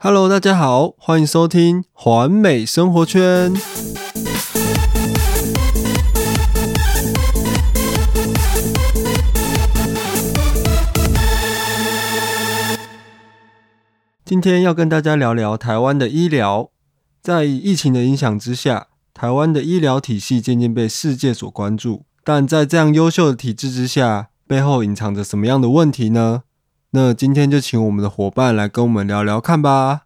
Hello，大家好，欢迎收听环美生活圈。今天要跟大家聊聊台湾的医疗。在疫情的影响之下，台湾的医疗体系渐渐被世界所关注。但在这样优秀的体制之下，背后隐藏着什么样的问题呢？那今天就请我们的伙伴来跟我们聊聊看吧。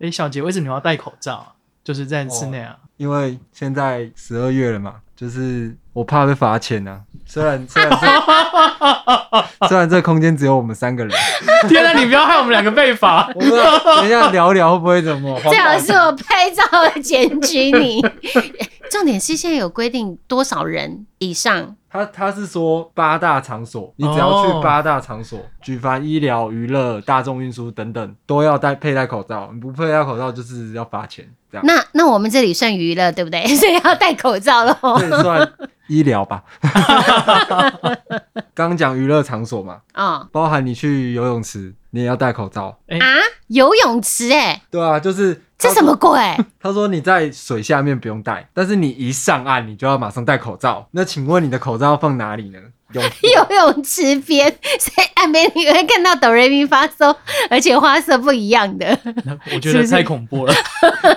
哎，小杰，为什么你要戴口罩啊？就是在室内啊？因为现在十二月了嘛，就是我怕被罚钱啊。虽然虽然这 虽然这空间只有我们三个人，天哪！你不要害我们两个被罚。我们等一下聊聊会不会怎么？最好是我拍照检举你。重点是现在有规定多少人以上？他他是说八大场所，你只要去八大场所，举凡医疗、娱乐、大众运输等等，都要戴佩戴口罩。你不佩戴口罩，就是要罚钱。这样。那那我们这里算娱乐对不对？所以要戴口罩喽。这算医疗吧？刚讲娱乐场所嘛，啊，包含你去游泳池，你也要戴口罩啊。游泳池哎，对啊，就是这什么鬼？他说你在水下面不用戴，但是你一上岸，你就要马上戴口罩。那请问你的口罩要放哪里呢？游泳池边，所以岸边你会看到哆瑞咪发嗦，而且花色不一样的。我觉得太恐怖了，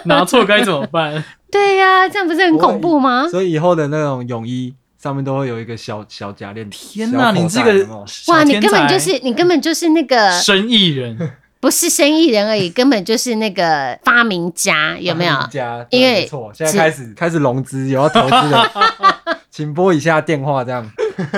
拿错该怎么办？对呀，这样不是很恐怖吗？所以以后的那种泳衣上面都会有一个小小假链。天哪，你这个哇，你根本就是你根本就是那个生意人。不是生意人而已，根本就是那个发明家，有没有？家，因为错，现在开始开始融资，有要投资的，请拨一下电话，这样。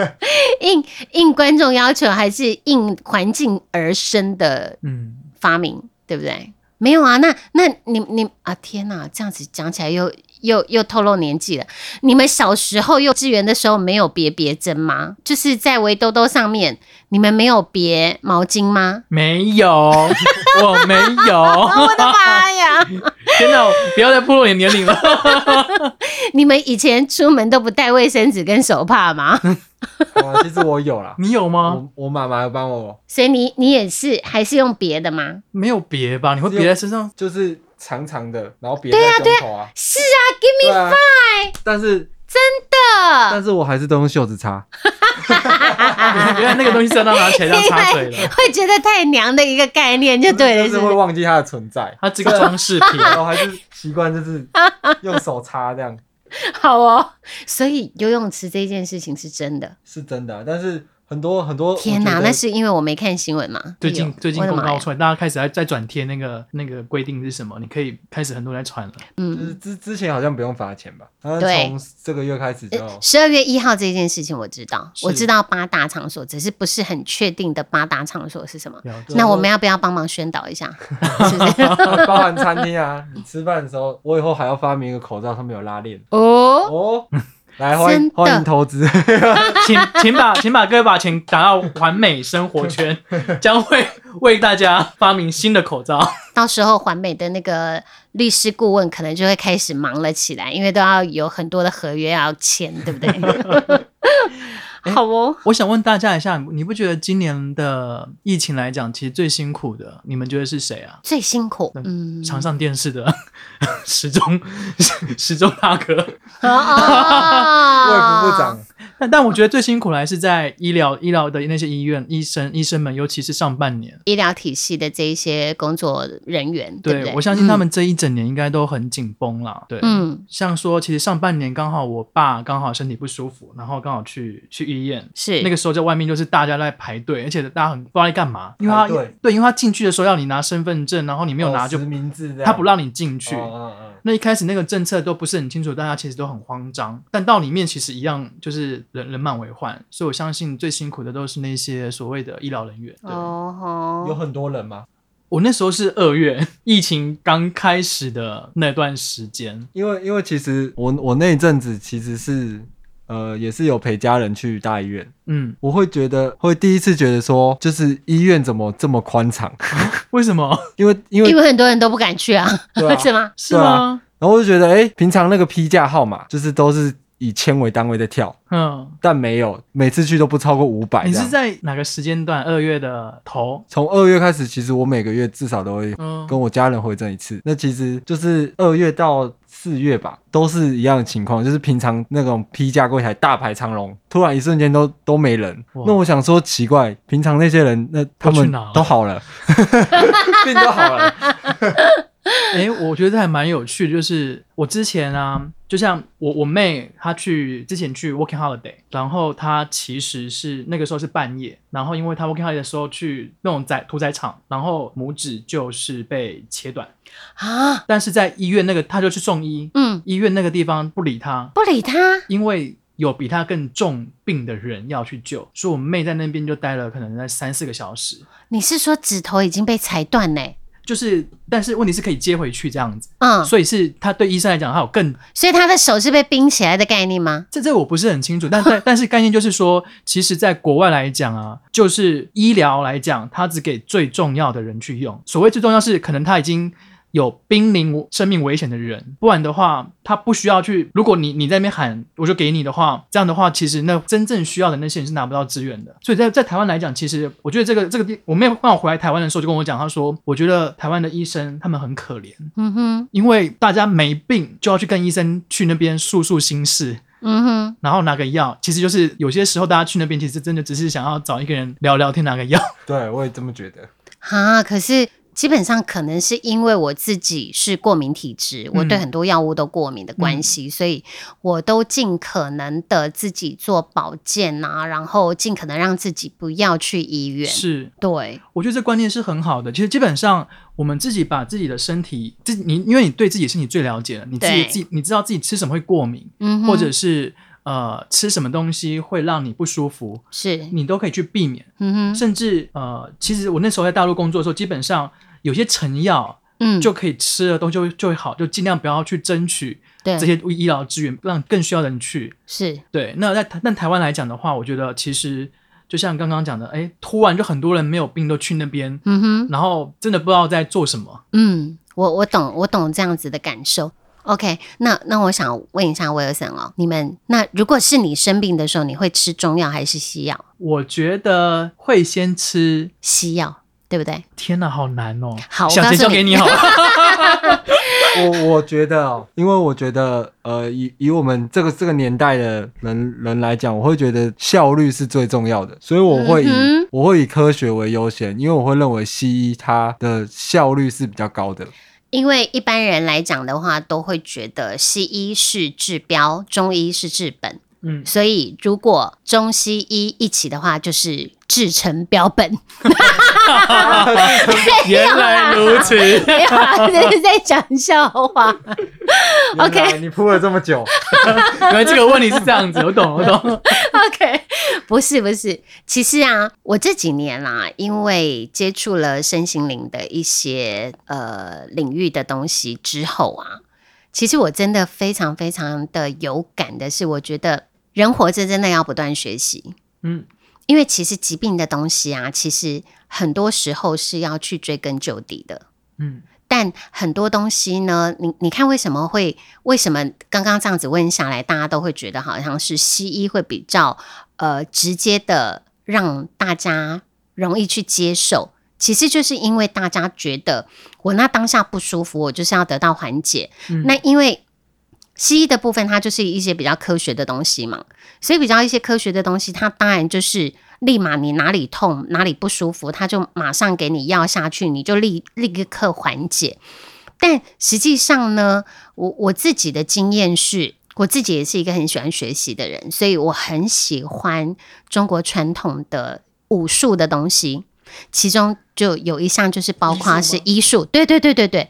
应应观众要求，还是应环境而生的嗯发明，对不对？没有啊，那那你你啊，天哪，这样子讲起来又。又又透露年纪了。你们小时候幼稚园的时候没有别别针吗？就是在围兜兜上面，你们没有别毛巾吗？没有，我没有。我的妈呀！天哪，不要再暴露你年龄了。你们以前出门都不带卫生纸跟手帕吗？其实我有啦。你有吗？我我妈妈要帮我。所以你你也是还是用别的吗？没有别吧？你会别在身上？就是。长长的，然后别在胸口啊，是啊，Give me five。但是真的，但是我还是都用袖子擦。原来那个东西是要拿起来要擦嘴的，会觉得太娘的一个概念就对了，是会忘记它的存在，它这个装饰品，然后还是习惯就是用手擦这样。好哦，所以游泳池这件事情是真的，是真的，但是。很多很多天哪，那是因为我没看新闻嘛？最近最近公告出来，大家开始在在转贴那个那个规定是什么？你可以开始很多人在传了。嗯，就是之之前好像不用罚钱吧？对，从这个月开始就十二月一号这件事情我知道，我知道八大场所，只是不是很确定的八大场所是什么？那我们要不要帮忙宣导一下？包含餐厅啊，你吃饭的时候，我以后还要发明一个口罩，上面有拉链哦哦。来欢迎欢迎投资，请请把请把各位把钱打到完美生活圈，将会为大家发明新的口罩。到时候环美的那个律师顾问可能就会开始忙了起来，因为都要有很多的合约要签，对不对？好哦，我想问大家一下，你不觉得今年的疫情来讲，其实最辛苦的，你们觉得是谁啊？最辛苦，嗯，常上电视的 时钟 时钟大哥，卫福部长。但但我觉得最辛苦的还是在医疗医疗的那些医院医生医生们，尤其是上半年医疗体系的这一些工作人员。对，我相信他们这一整年应该都很紧绷了。对，嗯，像说其实上半年刚好我爸刚好身体不舒服，然后刚好去去医院，是那个时候在外面就是大家在排队，而且大家很不知道在干嘛，因为他对，因为他进去的时候要你拿身份证，然后你没有拿就名字，他不让你进去。那一开始那个政策都不是很清楚，大家其实都很慌张。但到里面其实一样，就是人人满为患。所以我相信最辛苦的都是那些所谓的医疗人员。哦，有很多人吗？我那时候是二月疫情刚开始的那段时间，因为因为其实我我那一阵子其实是。呃，也是有陪家人去大医院，嗯，我会觉得会第一次觉得说，就是医院怎么这么宽敞？为什么？因为因为因为很多人都不敢去啊，是吗？是吗？然后我就觉得，哎，平常那个批假号码就是都是以千为单位的跳，嗯，但没有每次去都不超过五百。你是在哪个时间段？二月的头？从二月开始，其实我每个月至少都会跟我家人回诊一次。那其实就是二月到四月吧，都是一样的情况，就是平常那种批价柜台大排长龙，突然一瞬间都都没人。那我想说奇怪，平常那些人那他们都好了，病都好了。哎，我觉得还蛮有趣的，就是我之前啊，就像我我妹她去之前去 working holiday，然后她其实是那个时候是半夜，然后因为她 working holiday 的时候去那种宰屠宰场，然后拇指就是被切断啊，但是在医院那个她就去送医，嗯，医院那个地方不理她，不理她，因为有比她更重病的人要去救，所以我妹在那边就待了可能在三四个小时。你是说指头已经被裁断呢？就是，但是问题是可以接回去这样子，嗯，所以是他对医生来讲，他有更，所以他的手是被冰起来的概念吗？这这我不是很清楚，但但 但是概念就是说，其实在国外来讲啊，就是医疗来讲，他只给最重要的人去用。所谓最重要是，可能他已经。有濒临生命危险的人，不然的话，他不需要去。如果你你在那边喊，我就给你的话，这样的话，其实那真正需要的那些人是拿不到资源的。所以在在台湾来讲，其实我觉得这个这个地，我妹刚好回来台湾的时候就跟我讲，她说，我觉得台湾的医生他们很可怜，嗯哼，因为大家没病就要去跟医生去那边诉诉心事，嗯哼，然后拿个药，其实就是有些时候大家去那边，其实真的只是想要找一个人聊聊天，拿个药。对，我也这么觉得。啊，可是。基本上可能是因为我自己是过敏体质，我对很多药物都过敏的关系，所以我都尽可能的自己做保健啊，然后尽可能让自己不要去医院。是，对，我觉得这观念是很好的。其实基本上我们自己把自己的身体，自你因为你对自己身体最了解了，你自己自己你知道自己吃什么会过敏，嗯，或者是呃吃什么东西会让你不舒服，是你都可以去避免。嗯哼，甚至呃，其实我那时候在大陆工作的时候，基本上。有些成药，嗯，就可以吃的东西就会就会好，就尽量不要去争取这些医疗资源，让更需要的人去。是对。那在台但台湾来讲的话，我觉得其实就像刚刚讲的，哎，突然就很多人没有病都去那边，嗯哼，然后真的不知道在做什么。嗯，我我懂，我懂这样子的感受。OK，那那我想问一下威尔森哦，你们那如果是你生病的时候，你会吃中药还是西药？我觉得会先吃西药。对不对？天哪，好难哦！好，想先交给你好了。我我觉得哦，因为我觉得，呃，以以我们这个这个年代的人人来讲，我会觉得效率是最重要的，所以我会以我会以科学为优先，因为我会认为西医它的效率是比较高的。因为一般人来讲的话，都会觉得西医是治标，中医是治本。嗯，所以如果中西医一起的话，就是制成标本。原来如此，没有啦，这是在讲笑话。OK，你铺了这么久，原来这个问题是这样子，我懂，我懂。OK，不是不是，其实啊，我这几年啦，因为接触了身心灵的一些呃领域的东西之后啊，其实我真的非常非常的有感的是，我觉得。人活着真的要不断学习，嗯，因为其实疾病的东西啊，其实很多时候是要去追根究底的，嗯，但很多东西呢，你你看为什么会为什么刚刚这样子问下来，大家都会觉得好像是西医会比较呃直接的让大家容易去接受，其实就是因为大家觉得我那当下不舒服，我就是要得到缓解，那因为。西医的部分，它就是一些比较科学的东西嘛，所以比较一些科学的东西，它当然就是立马你哪里痛哪里不舒服，它就马上给你药下去，你就立立刻缓解。但实际上呢，我我自己的经验是，我自己也是一个很喜欢学习的人，所以我很喜欢中国传统的武术的东西，其中就有一项就是包括是医术，对对对对对，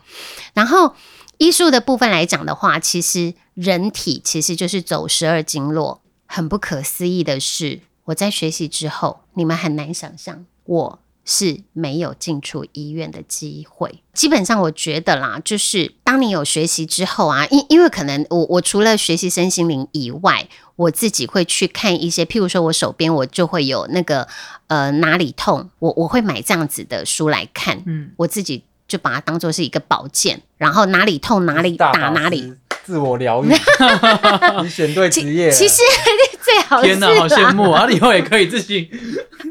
然后。医术的部分来讲的话，其实人体其实就是走十二经络。很不可思议的是，我在学习之后，你们很难想象，我是没有进出医院的机会。基本上，我觉得啦，就是当你有学习之后啊，因因为可能我我除了学习身心灵以外，我自己会去看一些，譬如说我手边我就会有那个呃哪里痛，我我会买这样子的书来看，嗯，我自己。就把它当做是一个宝剑，然后哪里痛哪里打哪里。自我疗愈，你选对职业了。其实最好天哪，好羡慕啊！以后也可以自己。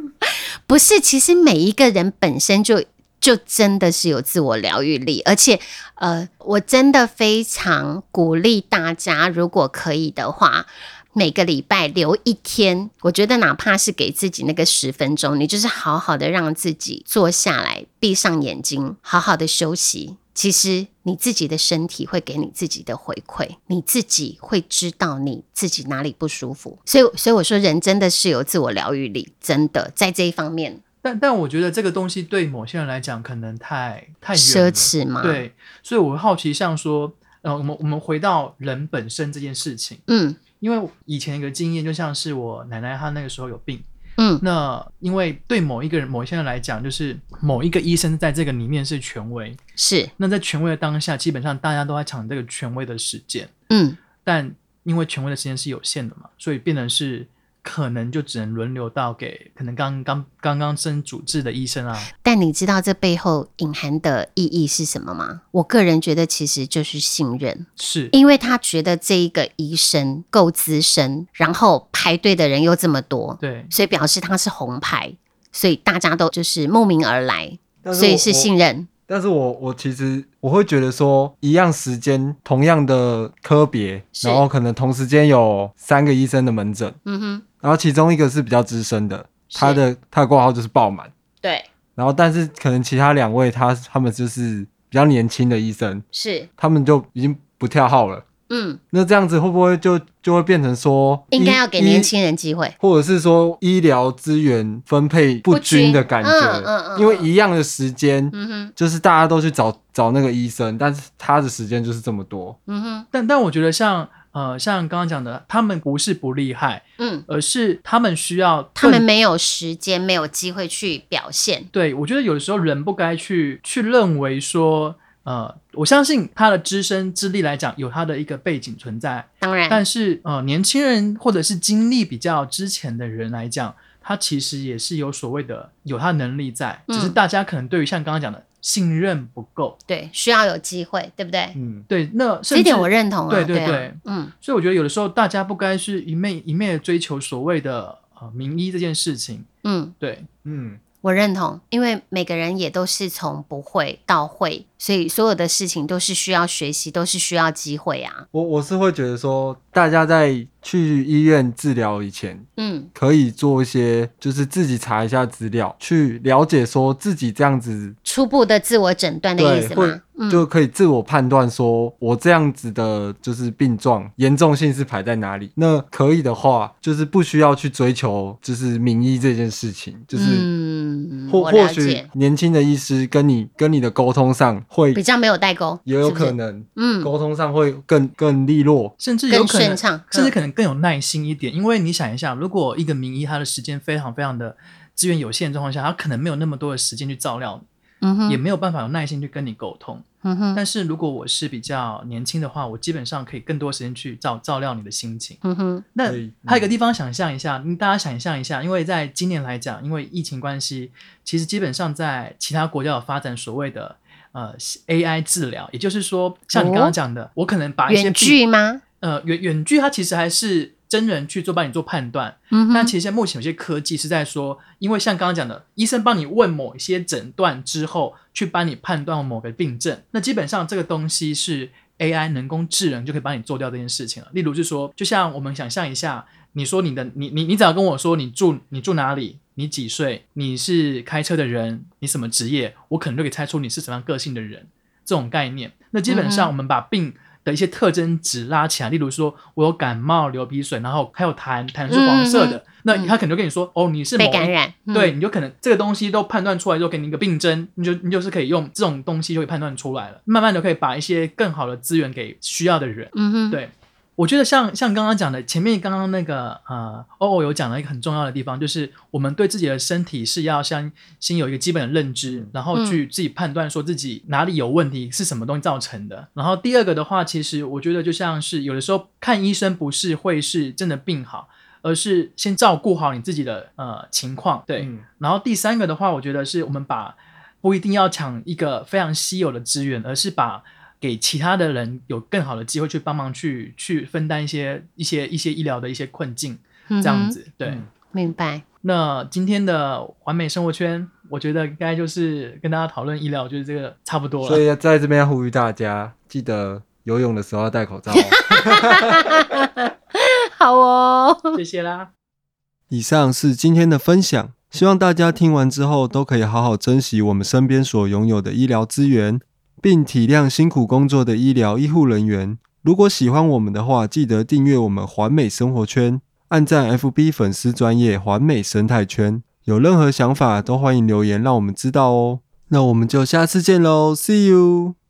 不是，其实每一个人本身就就真的是有自我疗愈力，而且呃，我真的非常鼓励大家，如果可以的话，每个礼拜留一天，我觉得哪怕是给自己那个十分钟，你就是好好的让自己坐下来，闭上眼睛，好好的休息。其实你自己的身体会给你自己的回馈，你自己会知道你自己哪里不舒服。所以，所以我说，人真的是有自我疗愈力，真的在这一方面。但但我觉得这个东西对某些人来讲，可能太太奢侈嘛。对，所以我好奇，像说，呃，我们我们回到人本身这件事情，嗯，因为以前一个经验，就像是我奶奶她那个时候有病。嗯，那因为对某一个人、某一些人来讲，就是某一个医生在这个里面是权威，是。那在权威的当下，基本上大家都在抢这个权威的时间，嗯，但因为权威的时间是有限的嘛，所以变成是。可能就只能轮流到给可能刚刚刚刚升主治的医生啊。但你知道这背后隐含的意义是什么吗？我个人觉得其实就是信任，是因为他觉得这一个医生够资深，然后排队的人又这么多，对，所以表示他是红牌，所以大家都就是慕名而来，所以是信任。但是我我其实我会觉得说，一样时间同样的科别，然后可能同时间有三个医生的门诊，嗯哼，然后其中一个是比较资深的，他的他的挂号就是爆满，对，然后但是可能其他两位他他们就是比较年轻的医生，是。他们就已经不跳号了。嗯，那这样子会不会就就会变成说，应该要给年轻人机会，或者是说医疗资源分配不均的感觉？嗯嗯嗯，因为一样的时间，嗯哼，就是大家都去找找那个医生，但是他的时间就是这么多。嗯哼，但但我觉得像呃像刚刚讲的，他们不是不厉害，嗯，而是他们需要，他们没有时间，没有机会去表现。对，我觉得有的时候人不该去去认为说。呃，我相信他的资深资历来讲，有他的一个背景存在。当然，但是呃，年轻人或者是经历比较之前的人来讲，他其实也是有所谓的有他能力在，只是大家可能对于像刚刚讲的信任不够。对，需要有机会，对不对？嗯，对。那这点我认同啊。对对对，嗯。所以我觉得有的时候大家不该是一昧一昧的追求所谓的呃名医这件事情。嗯，对，嗯。我认同，因为每个人也都是从不会到会，所以所有的事情都是需要学习，都是需要机会啊。我我是会觉得说，大家在去医院治疗以前，嗯，可以做一些，就是自己查一下资料，去了解说自己这样子初步的自我诊断的意思吗？就可以自我判断说，我这样子的就是病状严重性是排在哪里？那可以的话，就是不需要去追求就是名医这件事情，就是嗯，或或许年轻的医师跟你跟你的沟通上会比较没有代沟，也有可能，嗯，沟通上会更更利落，甚至有可能，甚至可能更有耐心一点。因为你想一下，如果一个名医他的时间非常非常的资源有限的状况下，他可能没有那么多的时间去照料你。嗯也没有办法有耐心去跟你沟通。嗯哼，但是如果我是比较年轻的话，我基本上可以更多时间去照照料你的心情。嗯哼，那还有一个地方想象一下，大家想象一下，因为在今年来讲，因为疫情关系，其实基本上在其他国家有发展所谓的呃 AI 治疗，也就是说，像你刚刚讲的，我可能把一些远距吗？呃，远远距它其实还是。真人去做帮你做判断，嗯，但其实目前有些科技是在说，因为像刚刚讲的，医生帮你问某一些诊断之后，去帮你判断某个病症，那基本上这个东西是 AI 人工智能就可以帮你做掉这件事情了。例如是说，就像我们想象一下，你说你的你你你只要跟我说你住你住哪里，你几岁，你是开车的人，你什么职业，我可能就可以猜出你是什么样个性的人，这种概念。那基本上我们把病。的一些特征值拉起来，例如说我有感冒、流鼻水，然后还有痰，痰是黄色的，那他可能就跟你说，哦，你是被感染，对，你就可能这个东西都判断出来之后，给你一个病征，你就你就是可以用这种东西就可以判断出来了，慢慢的可以把一些更好的资源给需要的人，嗯哼，对。我觉得像像刚刚讲的，前面刚刚那个呃，欧欧有讲了一个很重要的地方，就是我们对自己的身体是要先先有一个基本的认知，然后去自己判断说自己哪里有问题，是什么东西造成的。然后第二个的话，其实我觉得就像是有的时候看医生不是会是真的病好，而是先照顾好你自己的呃情况。对，然后第三个的话，我觉得是我们把不一定要抢一个非常稀有的资源，而是把。给其他的人有更好的机会去帮忙去去分担一些一些一些医疗的一些困境，这样子。对，明白。那今天的完美生活圈，我觉得应该就是跟大家讨论医疗，就是这个差不多了。所以在这边要呼吁大家，记得游泳的时候要戴口罩。好哦，谢谢啦。以上是今天的分享，希望大家听完之后都可以好好珍惜我们身边所拥有的医疗资源，并体谅辛苦工作的医疗医护人员。如果喜欢我们的话，记得订阅我们环美生活圈。按赞 FB 粉丝专业环美生态圈，有任何想法都欢迎留言，让我们知道哦。那我们就下次见喽，See you。